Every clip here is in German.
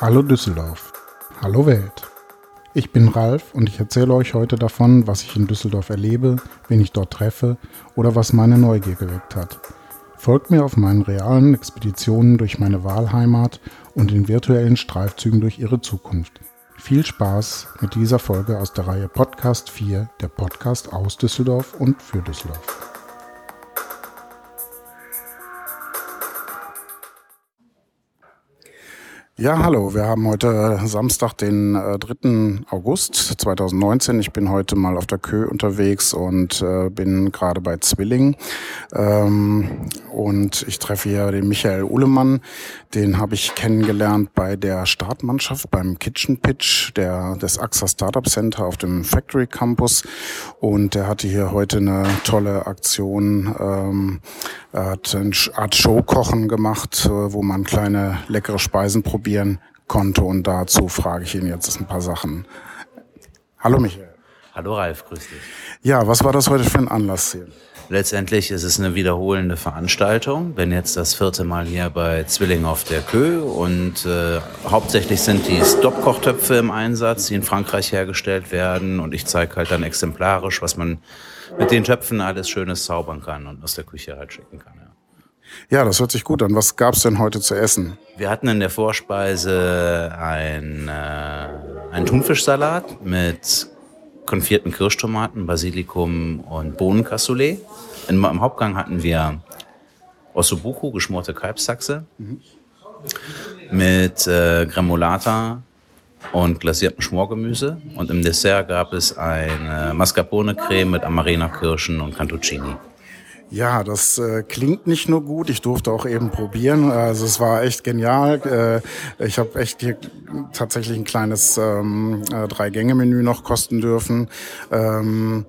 Hallo Düsseldorf. Hallo Welt. Ich bin Ralf und ich erzähle euch heute davon, was ich in Düsseldorf erlebe, wen ich dort treffe oder was meine Neugier geweckt hat. Folgt mir auf meinen realen Expeditionen durch meine Wahlheimat und in virtuellen Streifzügen durch ihre Zukunft. Viel Spaß mit dieser Folge aus der Reihe Podcast 4, der Podcast aus Düsseldorf und für Düsseldorf. Ja, hallo. Wir haben heute Samstag, den äh, 3. August 2019. Ich bin heute mal auf der Kö unterwegs und äh, bin gerade bei Zwilling. Ähm, und ich treffe hier den Michael Uhlemann. Den habe ich kennengelernt bei der Startmannschaft beim Kitchen Pitch der, des AXA Startup Center auf dem Factory Campus. Und der hatte hier heute eine tolle Aktion. Ähm, er hat eine Art Showkochen gemacht, äh, wo man kleine leckere Speisen probieren konnte. Und dazu frage ich ihn jetzt ein paar Sachen. Hallo Michael. Hallo Ralf, grüß dich. Ja, was war das heute für ein Anlass hier? Letztendlich ist es eine wiederholende Veranstaltung. Bin jetzt das vierte Mal hier bei Zwilling auf der Kö und äh, hauptsächlich sind die Stop-Kochtöpfe im Einsatz, die in Frankreich hergestellt werden und ich zeige halt dann exemplarisch, was man mit den Töpfen alles Schönes zaubern kann und aus der Küche halt schicken kann. Ja. Ja, das hört sich gut an. Was gab's denn heute zu essen? Wir hatten in der Vorspeise ein, äh, einen Thunfischsalat mit konfierten Kirschtomaten, Basilikum und Bohnencassoulet. Im, Im Hauptgang hatten wir Ossobuco, geschmorte Kalbsachse, mhm. mit äh, Gremolata und glasiertem Schmorgemüse. Und im Dessert gab es eine Mascarpone-Creme mit Amarena-Kirschen und Cantuccini. Ja, das äh, klingt nicht nur gut. Ich durfte auch eben probieren. Also es war echt genial. Äh, ich habe echt hier tatsächlich ein kleines ähm, äh, Drei-Gänge-Menü noch kosten dürfen. Ähm,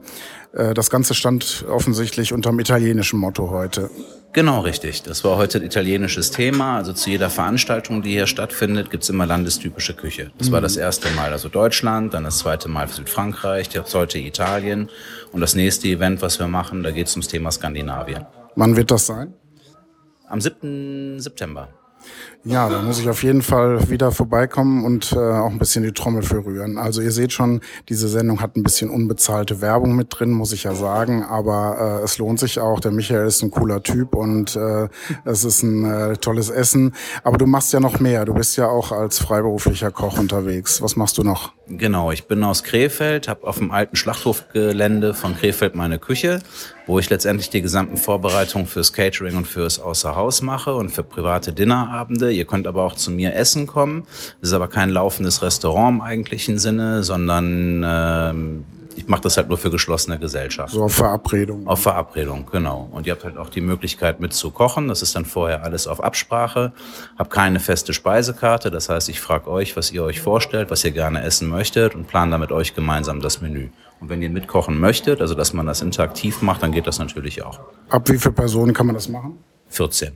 äh, das Ganze stand offensichtlich unterm italienischen Motto heute. Genau, richtig. Das war heute ein italienisches Thema. Also zu jeder Veranstaltung, die hier stattfindet, gibt's immer landestypische Küche. Das mhm. war das erste Mal also Deutschland, dann das zweite Mal Südfrankreich, jetzt heute Italien. Und das nächste Event, was wir machen, da geht's ums Thema Skandinavien. Wann wird das sein? Am 7. September. Ja, da muss ich auf jeden Fall wieder vorbeikommen und äh, auch ein bisschen die Trommel für rühren. Also ihr seht schon, diese Sendung hat ein bisschen unbezahlte Werbung mit drin, muss ich ja sagen, aber äh, es lohnt sich auch. Der Michael ist ein cooler Typ und äh, es ist ein äh, tolles Essen. Aber du machst ja noch mehr. Du bist ja auch als freiberuflicher Koch unterwegs. Was machst du noch? Genau, ich bin aus Krefeld, habe auf dem alten Schlachthofgelände von Krefeld meine Küche, wo ich letztendlich die gesamten Vorbereitungen fürs Catering und fürs Außerhaus mache und für private Dinnerabende Ihr könnt aber auch zu mir essen kommen. Das ist aber kein laufendes Restaurant im eigentlichen Sinne, sondern ähm, ich mache das halt nur für geschlossene Gesellschaften. So auf Verabredung. Auf Verabredung, genau. Und ihr habt halt auch die Möglichkeit mitzukochen. Das ist dann vorher alles auf Absprache. Hab keine feste Speisekarte. Das heißt, ich frage euch, was ihr euch vorstellt, was ihr gerne essen möchtet und plan dann mit euch gemeinsam das Menü. Und wenn ihr mitkochen möchtet, also dass man das interaktiv macht, dann geht das natürlich auch. Ab wie viele Personen kann man das machen? 14.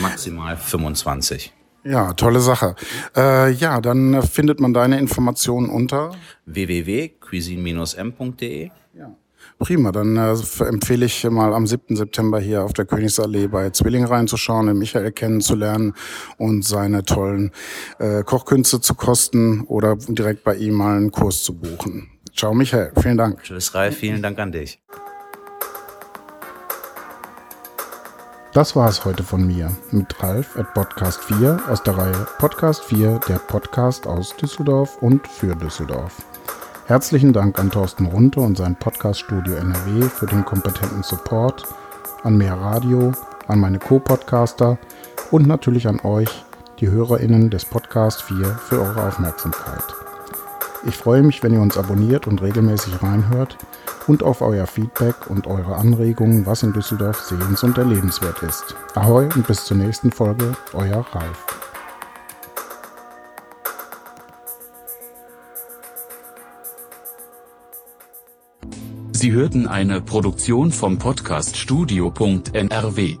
Maximal 25. Ja, tolle Sache. Äh, ja, dann findet man deine Informationen unter www.cuisine-m.de. Ja. Prima, dann äh, empfehle ich mal am 7. September hier auf der Königsallee bei Zwilling reinzuschauen, den Michael kennenzulernen und seine tollen äh, Kochkünste zu kosten oder direkt bei ihm mal einen Kurs zu buchen. Ciao Michael, vielen Dank. Tschüss Ralf, vielen Dank an dich. Das war es heute von mir mit Ralf at Podcast 4 aus der Reihe Podcast 4, der Podcast aus Düsseldorf und für Düsseldorf. Herzlichen Dank an Thorsten Runte und sein Podcaststudio NRW für den kompetenten Support, an Mehr Radio, an meine Co-Podcaster und natürlich an euch, die HörerInnen des Podcast 4, für eure Aufmerksamkeit. Ich freue mich, wenn ihr uns abonniert und regelmäßig reinhört und auf euer Feedback und eure Anregungen, was in Düsseldorf sehens- und erlebenswert ist. Ahoi und bis zur nächsten Folge, euer Ralf. Sie hörten eine Produktion vom Podcast Studio.NRW.